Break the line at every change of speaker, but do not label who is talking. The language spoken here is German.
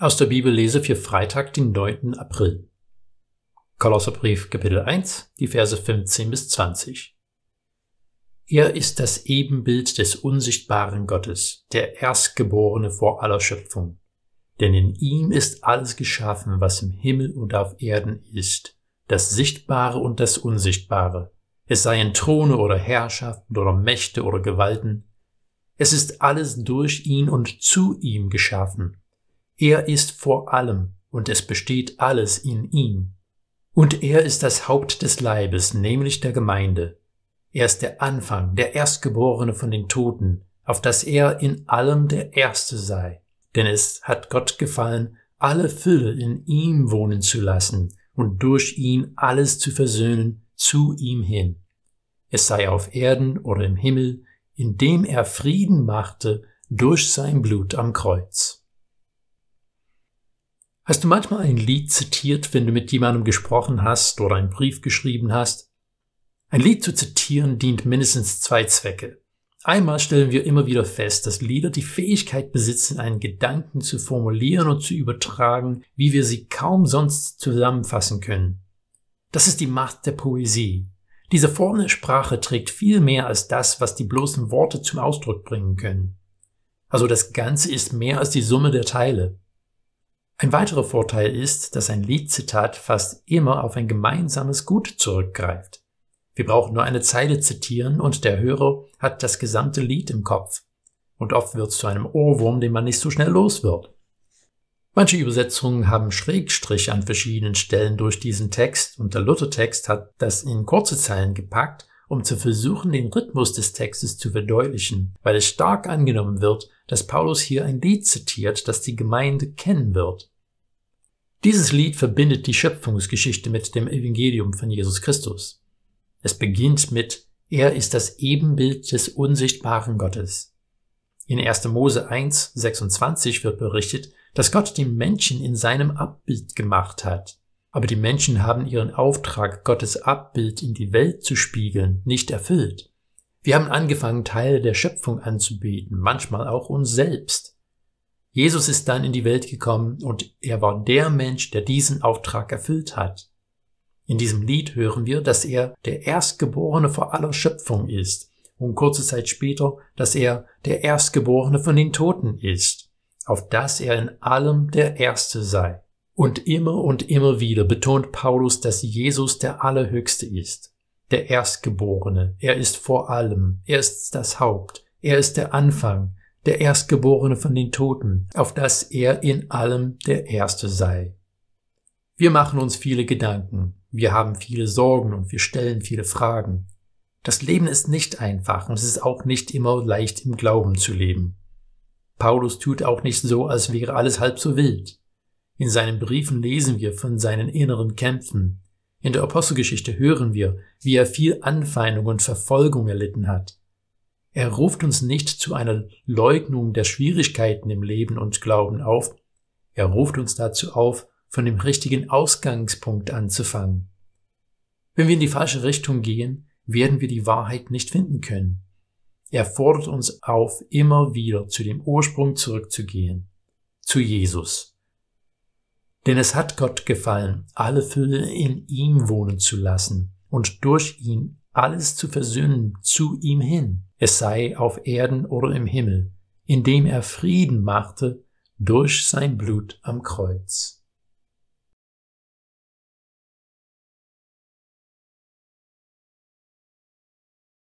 Aus der Bibellese für Freitag, den 9. April. Kolosserbrief Kapitel 1, die Verse 15 bis 20. Er ist das Ebenbild des unsichtbaren Gottes, der Erstgeborene vor aller Schöpfung. Denn in ihm ist alles geschaffen, was im Himmel und auf Erden ist, das Sichtbare und das Unsichtbare. Es seien Throne oder Herrschaften oder Mächte oder Gewalten. Es ist alles durch ihn und zu ihm geschaffen er ist vor allem und es besteht alles in ihm. Und er ist das Haupt des Leibes, nämlich der Gemeinde. Er ist der Anfang, der Erstgeborene von den Toten, auf dass er in allem der Erste sei. Denn es hat Gott gefallen, alle Fülle in ihm wohnen zu lassen und durch ihn alles zu versöhnen zu ihm hin. Es sei auf Erden oder im Himmel, indem er Frieden machte durch sein Blut am Kreuz. Hast du manchmal ein Lied zitiert, wenn du mit jemandem gesprochen hast oder einen Brief geschrieben hast? Ein Lied zu zitieren dient mindestens zwei Zwecke. Einmal stellen wir immer wieder fest, dass Lieder die Fähigkeit besitzen, einen Gedanken zu formulieren und zu übertragen, wie wir sie kaum sonst zusammenfassen können. Das ist die Macht der Poesie. Diese Form der Sprache trägt viel mehr als das, was die bloßen Worte zum Ausdruck bringen können. Also das Ganze ist mehr als die Summe der Teile. Ein weiterer Vorteil ist, dass ein Liedzitat fast immer auf ein gemeinsames Gut zurückgreift. Wir brauchen nur eine Zeile zitieren und der Hörer hat das gesamte Lied im Kopf. Und oft wird es zu einem Ohrwurm, den man nicht so schnell los wird. Manche Übersetzungen haben Schrägstrich an verschiedenen Stellen durch diesen Text und der Luthertext hat das in kurze Zeilen gepackt, um zu versuchen, den Rhythmus des Textes zu verdeutlichen, weil es stark angenommen wird, dass Paulus hier ein Lied zitiert, das die Gemeinde kennen wird. Dieses Lied verbindet die Schöpfungsgeschichte mit dem Evangelium von Jesus Christus. Es beginnt mit Er ist das Ebenbild des unsichtbaren Gottes. In 1. Mose 1, 26 wird berichtet, dass Gott den Menschen in seinem Abbild gemacht hat. Aber die Menschen haben ihren Auftrag, Gottes Abbild in die Welt zu spiegeln, nicht erfüllt. Wir haben angefangen, Teile der Schöpfung anzubeten, manchmal auch uns selbst. Jesus ist dann in die Welt gekommen und er war der Mensch, der diesen Auftrag erfüllt hat. In diesem Lied hören wir, dass er der Erstgeborene vor aller Schöpfung ist und kurze Zeit später, dass er der Erstgeborene von den Toten ist, auf dass er in allem der Erste sei. Und immer und immer wieder betont Paulus, dass Jesus der Allerhöchste ist der Erstgeborene, er ist vor allem, er ist das Haupt, er ist der Anfang, der Erstgeborene von den Toten, auf dass er in allem der Erste sei. Wir machen uns viele Gedanken, wir haben viele Sorgen und wir stellen viele Fragen. Das Leben ist nicht einfach und es ist auch nicht immer leicht im Glauben zu leben. Paulus tut auch nicht so, als wäre alles halb so wild. In seinen Briefen lesen wir von seinen inneren Kämpfen, in der Apostelgeschichte hören wir, wie er viel Anfeindung und Verfolgung erlitten hat. Er ruft uns nicht zu einer Leugnung der Schwierigkeiten im Leben und Glauben auf, er ruft uns dazu auf, von dem richtigen Ausgangspunkt anzufangen. Wenn wir in die falsche Richtung gehen, werden wir die Wahrheit nicht finden können. Er fordert uns auf, immer wieder zu dem Ursprung zurückzugehen, zu Jesus. Denn es hat Gott gefallen, alle Fülle in ihm wohnen zu lassen und durch ihn alles zu versöhnen zu ihm hin, es sei auf Erden oder im Himmel, indem er Frieden machte durch sein Blut am Kreuz.